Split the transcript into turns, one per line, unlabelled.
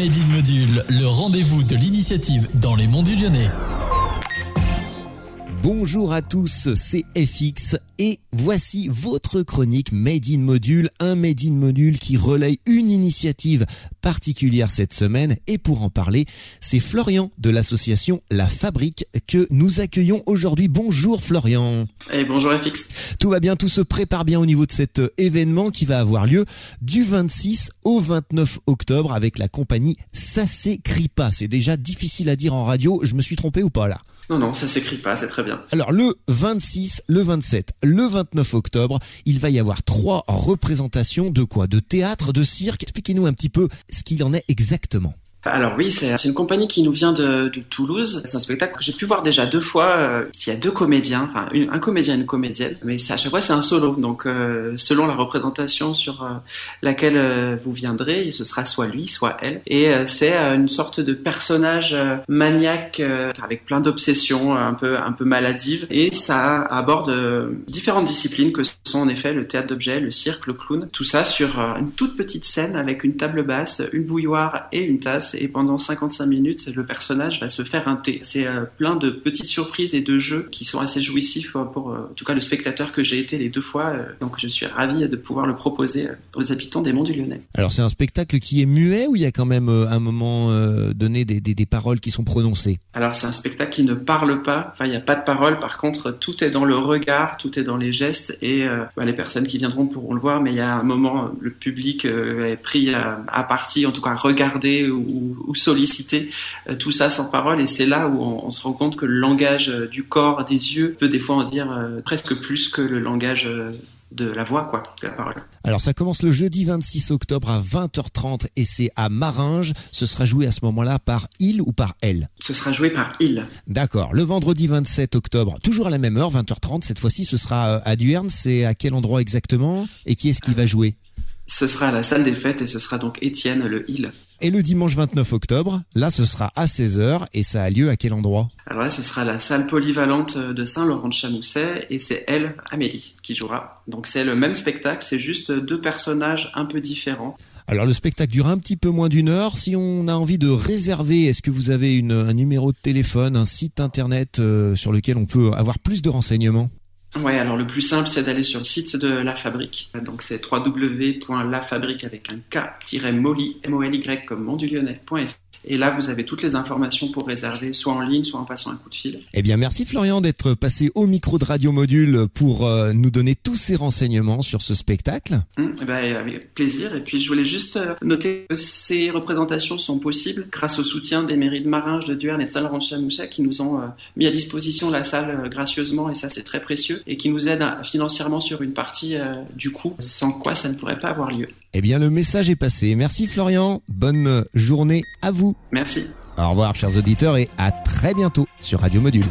Made Module, le rendez-vous de l'initiative dans les monts du Lyonnais.
Bonjour à tous, c'est FX et voici votre chronique Made in Module, un Made in Module qui relaye une initiative particulière cette semaine et pour en parler, c'est Florian de l'association La Fabrique que nous accueillons aujourd'hui. Bonjour Florian.
Et bonjour FX.
Tout va bien, tout se prépare bien au niveau de cet événement qui va avoir lieu du 26 au 29 octobre avec la compagnie Ça s'écrit pas. C'est déjà difficile à dire en radio, je me suis trompé ou pas là?
Non, non, ça s'écrit pas, c'est très bien.
Alors le 26, le 27, le 29 octobre, il va y avoir trois représentations de quoi? De théâtre, de cirque? Expliquez-nous un petit peu ce qu'il en est exactement.
Alors oui, c'est une compagnie qui nous vient de, de Toulouse. C'est un spectacle que j'ai pu voir déjà deux fois. Euh, il y a deux comédiens, enfin un comédien et une comédienne, mais à chaque fois c'est un solo. Donc euh, selon la représentation sur euh, laquelle euh, vous viendrez, ce sera soit lui, soit elle. Et c'est une sorte de personnage maniaque avec plein d'obsessions, un peu un peu maladives. Et ça aborde différentes disciplines que sont en effet le théâtre d'objets, le cirque, le clown. Tout ça sur une toute petite scène avec une table basse, une bouilloire et une tasse et pendant 55 minutes, le personnage va se faire un thé. C'est euh, plein de petites surprises et de jeux qui sont assez jouissifs pour, euh, en tout cas, le spectateur que j'ai été les deux fois. Euh, donc, je suis ravi de pouvoir le proposer aux habitants des Monts du Lyonnais.
Alors, c'est un spectacle qui est muet ou il y a quand même un moment donné des, des, des, paroles qui sont prononcées?
Alors, c'est un spectacle qui ne parle pas. Enfin, il n'y a pas de paroles. Par contre, tout est dans le regard, tout est dans les gestes et bah, les personnes qui viendront pourront le voir. Mais il y a un moment, le public est pris à, à partie, en tout cas, regarder ou solliciter euh, tout ça sans parole. Et c'est là où on, se rend compte que le langage euh, du corps, des yeux, peut des fois en dire euh, presque plus que le langage de la voix, quoi, de la parole.
Alors ça commence le jeudi 26 octobre à 20h30 et c'est à Maringe. Ce sera joué à ce moment-là par il ou par elle?
Ce sera joué par il.
D'accord. Le vendredi 27 octobre, toujours à la même heure, 20h30. Cette fois-ci, ce sera à Duerne. C'est à quel endroit exactement? Et qui est-ce qui va jouer?
Ce sera à la salle des fêtes et ce sera donc Étienne, le il.
Et le dimanche 29 octobre, là ce sera à 16h et ça a lieu à quel endroit?
Alors là ce sera la salle polyvalente de Saint-Laurent-de-Chamousset et c'est elle, Amélie, qui jouera. Donc c'est le même spectacle, c'est juste deux personnages un peu différents.
Alors le spectacle dure un petit peu moins d'une heure. Si on a envie de réserver, est-ce que vous avez une, un numéro de téléphone, un site internet euh, sur lequel on peut avoir plus de renseignements?
Ouais, alors le plus simple, c'est d'aller sur le site de La Fabrique. Donc c'est www.lafabrique avec un k-molly, M-O-L-Y comme mondulionnet.fr. Et là, vous avez toutes les informations pour réserver, soit en ligne, soit en passant un coup de fil.
Eh bien, merci Florian d'être passé au micro de Radio Module pour euh, nous donner tous ces renseignements sur ce spectacle.
Hum, eh ben, avec plaisir. Et puis, je voulais juste euh, noter que ces représentations sont possibles grâce au soutien des mairies de Maringe, de Duerne et de Saint-Laurent-de-Chamouchet qui nous ont euh, mis à disposition la salle gracieusement, et ça, c'est très précieux, et qui nous aident financièrement sur une partie du coût, sans quoi ça ne pourrait pas avoir lieu.
Eh bien, le message est passé. Merci Florian. Bonne journée à vous.
Merci.
Au revoir, chers auditeurs, et à très bientôt sur Radio Module.